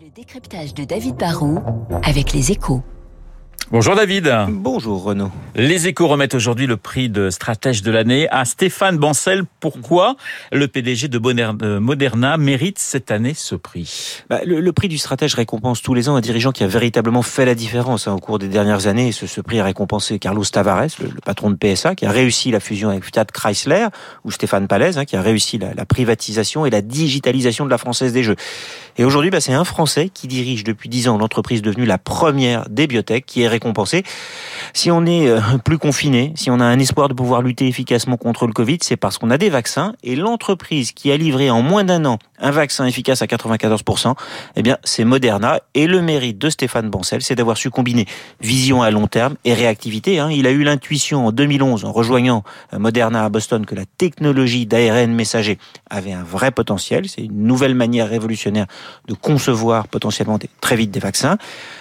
Le décryptage de David Barrault avec les échos. Bonjour David. Bonjour Renaud. Les échos remettent aujourd'hui le prix de stratège de l'année à Stéphane Bancel. Pourquoi le PDG de Moderna mérite cette année ce prix? Bah, le, le, prix du stratège récompense tous les ans un dirigeant qui a véritablement fait la différence hein, au cours des dernières années. Ce, ce prix a récompensé Carlos Tavares, le, le, patron de PSA, qui a réussi la fusion avec Fiat Chrysler, ou Stéphane Palaise, hein, qui a réussi la, la, privatisation et la digitalisation de la Française des Jeux. Et aujourd'hui, bah, c'est un Français qui dirige depuis dix ans l'entreprise devenue la première des biotech, qui est récompensé. Si on est euh, plus confiné, si on a un espoir de pouvoir lutter efficacement contre le Covid, c'est parce qu'on a des vaccins et l'entreprise qui a livré en moins d'un an un vaccin efficace à 94%, eh bien, c'est Moderna. Et le mérite de Stéphane Bancel, c'est d'avoir su combiner vision à long terme et réactivité. Hein. Il a eu l'intuition en 2011, en rejoignant euh, Moderna à Boston, que la technologie d'ARN messager avait un vrai potentiel. C'est une nouvelle manière révolutionnaire de concevoir potentiellement très vite des vaccins.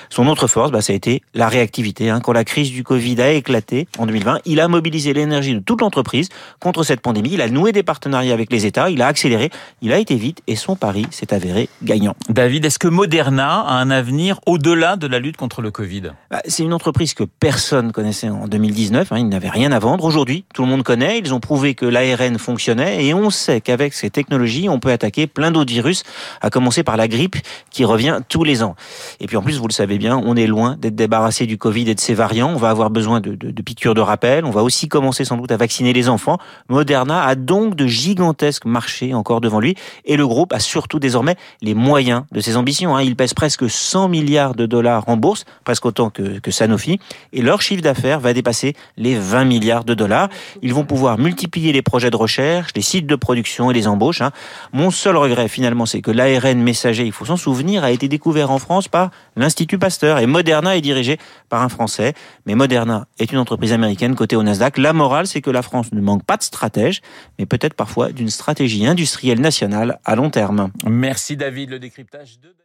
Son autre force, bah, ça a été la réactivité. Hein. Quand la crise du Covid a éclaté en 2020, il a mobilisé l'énergie de toute l'entreprise contre cette pandémie. Il a noué des partenariats avec les États, il a accéléré, il a été vite et son pari s'est avéré gagnant. David, est-ce que Moderna a un avenir au-delà de la lutte contre le Covid? Bah, C'est une entreprise que personne connaissait en 2019. Hein. Ils n'avaient rien à vendre. Aujourd'hui, tout le monde connaît. Ils ont prouvé que l'ARN fonctionnait et on sait qu'avec ces technologies, on peut attaquer plein d'autres virus, à commencer par la grippe qui revient tous les ans. Et puis en plus, vous le savez bien, on est loin d'être débarrassé du Covid et de ses variants. On va avoir besoin de, piqûres de rappel. On va aussi commencer sans doute à vacciner les enfants. Moderna a donc de gigantesques marchés encore devant lui et le groupe a surtout désormais les moyens de ses ambitions. Hein. Il pèse presque 100 milliards de dollars en bourse, presque autant que, que Sanofi, et leur chiffre d'affaires va dépasser les 20 milliards de dollars. Ils vont pouvoir multiplier les projets de recherche, les sites de production et les embauches. Hein. Mon seul regret finalement, c'est que l'ARN il faut s'en souvenir, a été découvert en France par l'Institut Pasteur et Moderna est dirigé par un Français. Mais Moderna est une entreprise américaine cotée au Nasdaq. La morale, c'est que la France ne manque pas de stratège, mais peut-être parfois d'une stratégie industrielle nationale à long terme. Merci David, le décryptage de